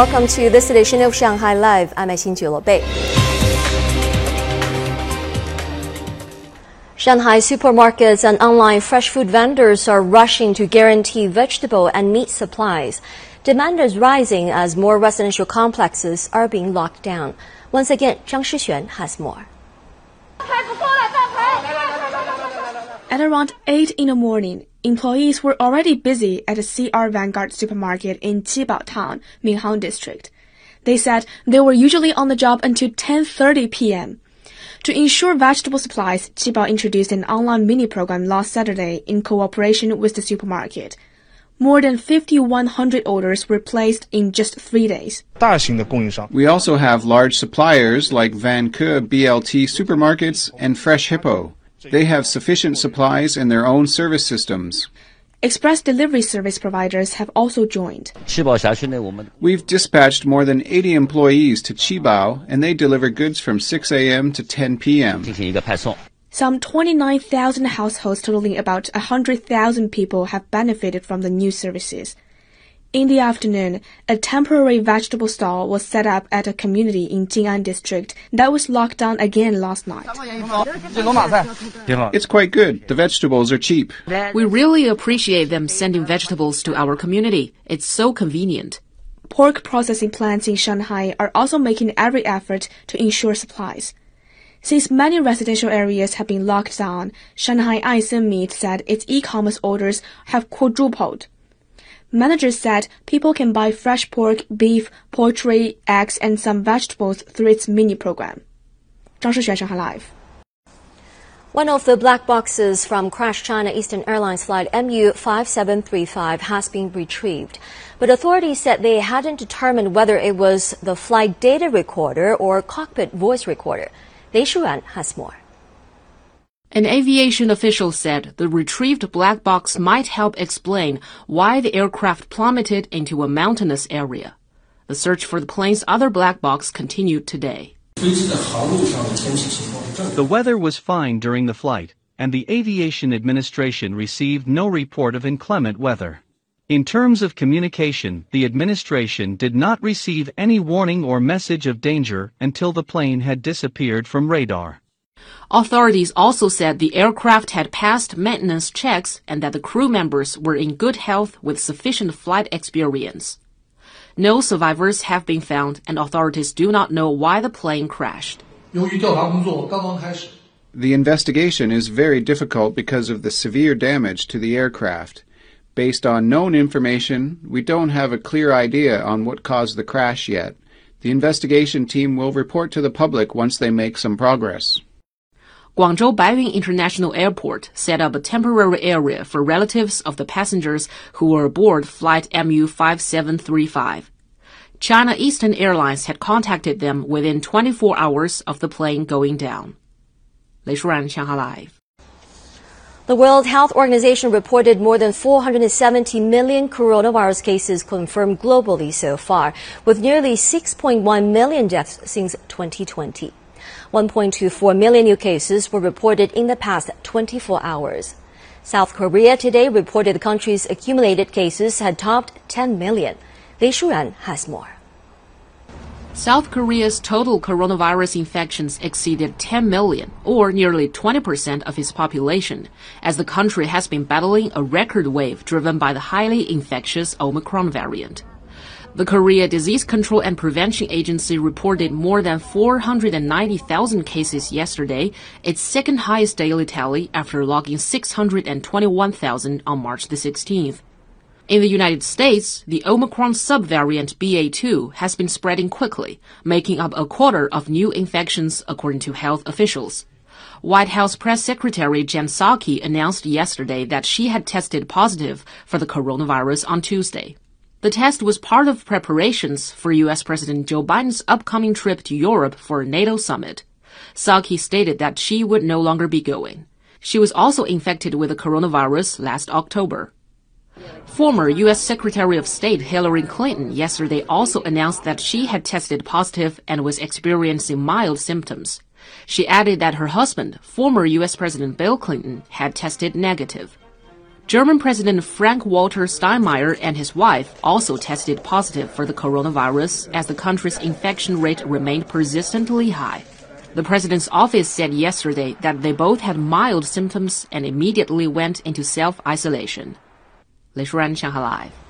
welcome to this edition of Shanghai Live. I'm Xin Bei. Shanghai supermarkets and online fresh food vendors are rushing to guarantee vegetable and meat supplies. Demand is rising as more residential complexes are being locked down. Once again, Zhang Shixuan has more. At around 8 in the morning, employees were already busy at the CR Vanguard supermarket in Qibao Town, Minhang District. They said they were usually on the job until 10:30 p.m. To ensure vegetable supplies, Qibao introduced an online mini program last Saturday in cooperation with the supermarket. More than 5,100 orders were placed in just three days. We also have large suppliers like Vanke BLT supermarkets and Freshippo. They have sufficient supplies in their own service systems. Express delivery service providers have also joined. We've dispatched more than 80 employees to Qibao, and they deliver goods from 6 a.m. to 10 p.m. Some 29,000 households totaling about 100,000 people have benefited from the new services. In the afternoon, a temporary vegetable stall was set up at a community in Jing'an district that was locked down again last night. It's quite good. The vegetables are cheap. We really appreciate them sending vegetables to our community. It's so convenient. Pork processing plants in Shanghai are also making every effort to ensure supplies. Since many residential areas have been locked down, Shanghai Aisen Meat said its e-commerce orders have quadrupled. Managers said people can buy fresh pork, beef, poultry, eggs, and some vegetables through its mini program. Zhang Shixuan Shanghai Live. One of the black boxes from crashed China Eastern Airlines flight MU5735 has been retrieved, but authorities said they hadn't determined whether it was the flight data recorder or cockpit voice recorder. Lei Shuran has more. An aviation official said the retrieved black box might help explain why the aircraft plummeted into a mountainous area. The search for the plane's other black box continued today. The weather was fine during the flight, and the Aviation Administration received no report of inclement weather. In terms of communication, the administration did not receive any warning or message of danger until the plane had disappeared from radar. Authorities also said the aircraft had passed maintenance checks and that the crew members were in good health with sufficient flight experience. No survivors have been found and authorities do not know why the plane crashed. The investigation is very difficult because of the severe damage to the aircraft. Based on known information, we don't have a clear idea on what caused the crash yet. The investigation team will report to the public once they make some progress. Guangzhou Baiyun International Airport set up a temporary area for relatives of the passengers who were aboard flight MU5735. China Eastern Airlines had contacted them within 24 hours of the plane going down. Lei Shuran, Shanghai Live. The World Health Organization reported more than 470 million coronavirus cases confirmed globally so far, with nearly 6.1 million deaths since 2020. 1.24 million new cases were reported in the past 24 hours. South Korea today reported the country's accumulated cases had topped 10 million. Lei Shuran has more. South Korea's total coronavirus infections exceeded 10 million, or nearly 20% of its population, as the country has been battling a record wave driven by the highly infectious Omicron variant. The Korea Disease Control and Prevention Agency reported more than 490,000 cases yesterday, its second highest daily tally after logging 621,000 on March the 16th. In the United States, the Omicron subvariant BA2 has been spreading quickly, making up a quarter of new infections according to health officials. White House Press Secretary Jen Psaki announced yesterday that she had tested positive for the coronavirus on Tuesday. The test was part of preparations for U.S. President Joe Biden's upcoming trip to Europe for a NATO summit. Psaki stated that she would no longer be going. She was also infected with the coronavirus last October. Former U.S. Secretary of State Hillary Clinton yesterday also announced that she had tested positive and was experiencing mild symptoms. She added that her husband, former U.S. President Bill Clinton, had tested negative. German President Frank-Walter Steinmeier and his wife also tested positive for the coronavirus as the country's infection rate remained persistently high. The president's office said yesterday that they both had mild symptoms and immediately went into self-isolation. Lei Shuran, Shanghai Live.